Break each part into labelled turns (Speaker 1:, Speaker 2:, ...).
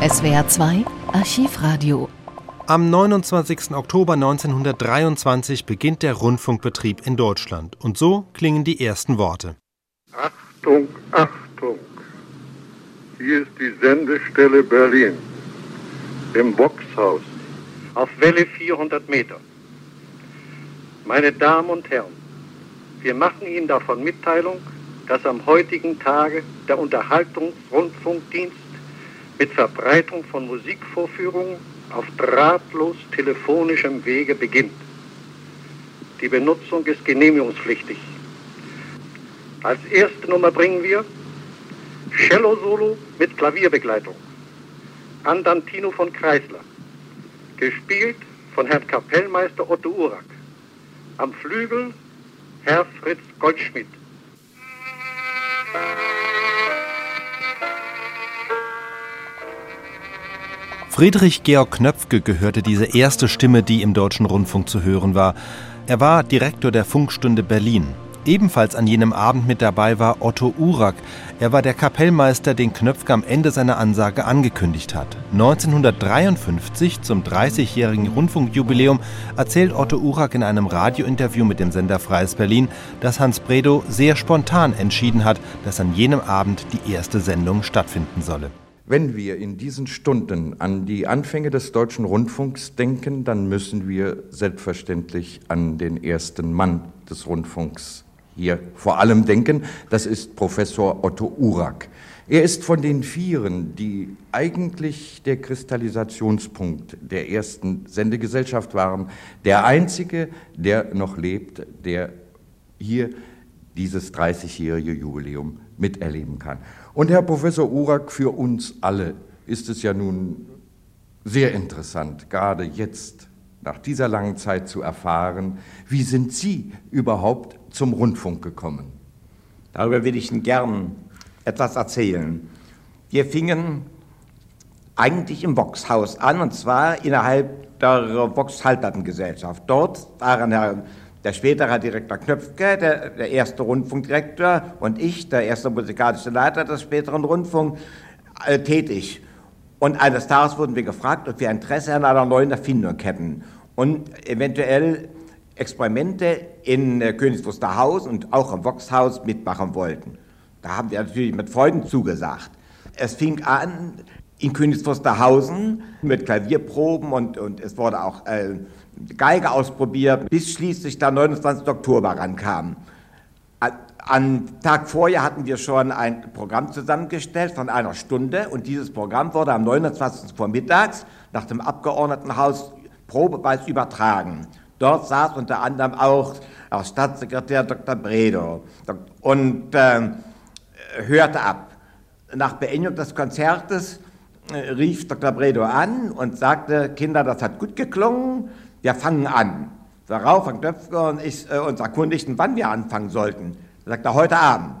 Speaker 1: SWR 2 Archivradio.
Speaker 2: Am 29. Oktober 1923 beginnt der Rundfunkbetrieb in Deutschland. Und so klingen die ersten Worte.
Speaker 3: Achtung, Achtung! Hier ist die Sendestelle Berlin. Im Boxhaus. Auf Welle 400 Meter. Meine Damen und Herren, wir machen Ihnen davon Mitteilung, dass am heutigen Tage der Unterhaltungsrundfunkdienst mit Verbreitung von Musikvorführungen auf drahtlos telefonischem Wege beginnt. Die Benutzung ist genehmigungspflichtig. Als erste Nummer bringen wir Cello-Solo mit Klavierbegleitung. Andantino von Kreisler. Gespielt von Herrn Kapellmeister Otto Urak. Am Flügel Herr Fritz Goldschmidt.
Speaker 2: Friedrich Georg Knöpfke gehörte diese erste Stimme, die im deutschen Rundfunk zu hören war. Er war Direktor der Funkstunde Berlin. Ebenfalls an jenem Abend mit dabei war Otto Urak. Er war der Kapellmeister, den Knöpfke am Ende seiner Ansage angekündigt hat. 1953, zum 30-jährigen Rundfunkjubiläum, erzählt Otto Urak in einem Radiointerview mit dem Sender Freies Berlin, dass Hans Bredow sehr spontan entschieden hat, dass an jenem Abend die erste Sendung stattfinden solle.
Speaker 4: Wenn wir in diesen Stunden an die Anfänge des deutschen Rundfunks denken, dann müssen wir selbstverständlich an den ersten Mann des Rundfunks hier vor allem denken. Das ist Professor Otto Urak. Er ist von den Vieren, die eigentlich der Kristallisationspunkt der ersten Sendegesellschaft waren, der einzige, der noch lebt, der hier dieses 30-jährige Jubiläum miterleben kann. Und Herr Professor Urak, für uns alle ist es ja nun sehr interessant, gerade jetzt nach dieser langen Zeit zu erfahren, wie sind Sie überhaupt zum Rundfunk gekommen?
Speaker 5: Darüber will ich Ihnen gern etwas erzählen. Wir fingen eigentlich im Voxhaus an, und zwar innerhalb der Vox-Halbplattengesellschaft. Dort waren Herr der spätere Direktor Knöpfke, der, der erste Rundfunkdirektor und ich, der erste musikalische Leiter des späteren Rundfunks, äh, tätig. Und eines Tages wurden wir gefragt, ob wir Interesse an einer neuen Erfindung hätten und eventuell Experimente in äh, Königs und auch im Voxhaus mitmachen wollten. Da haben wir natürlich mit Freuden zugesagt. Es fing an in Königs Wusterhausen mit Klavierproben und, und es wurde auch äh, Geige ausprobiert, bis schließlich der 29. Oktober rankam. Am Tag vorher hatten wir schon ein Programm zusammengestellt von einer Stunde und dieses Programm wurde am 29. vormittags nach dem Abgeordnetenhaus probeweise übertragen. Dort saß unter anderem auch der Staatssekretär Dr. Bredow und äh, hörte ab. Nach Beendigung des Konzertes äh, rief Dr. Bredow an und sagte, Kinder, das hat gut geklungen, wir fangen an. Darauf Herr Knöpfke und ich äh, uns erkundigten, wann wir anfangen sollten. Er sagte, heute Abend.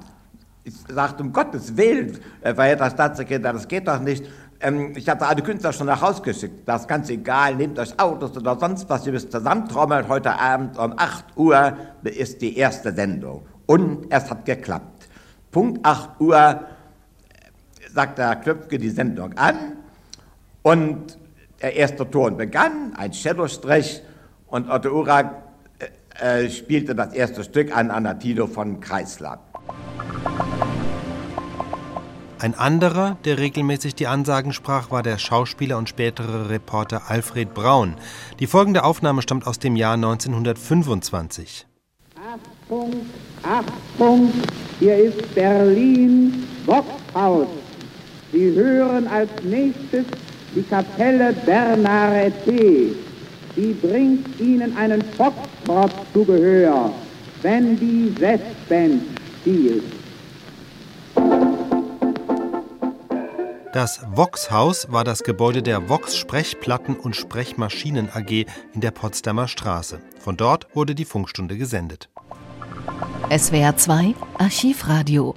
Speaker 5: Ich sagte, um Gottes Willen, äh, verehrter Staatssekretär, das geht doch nicht. Ähm, ich hatte alle Künstler schon nach Hause geschickt. Das ist ganz egal, nehmt euch Autos oder sonst was, ihr müsst zusammentrommeln. Heute Abend um 8 Uhr ist die erste Sendung. Und es hat geklappt. Punkt 8 Uhr äh, sagte Herr Knöpfke die Sendung an und der erste Ton begann, ein Cello-Strich und Otto Urak äh, äh, spielte das erste Stück an Anatino von Kreisler.
Speaker 2: Ein anderer, der regelmäßig die Ansagen sprach, war der Schauspieler und spätere Reporter Alfred Braun. Die folgende Aufnahme stammt aus dem Jahr 1925.
Speaker 6: Achtung, Achtung, hier ist Berlin, Boxhaus. Sie hören als nächstes die Kapelle Bernarete. Sie bringt ihnen einen Foxtrot zu Gehör, wenn die Westband spielt.
Speaker 2: Das Vox-Haus war das Gebäude der Vox Sprechplatten und Sprechmaschinen AG in der Potsdamer Straße. Von dort wurde die Funkstunde gesendet.
Speaker 1: SWR 2 Archivradio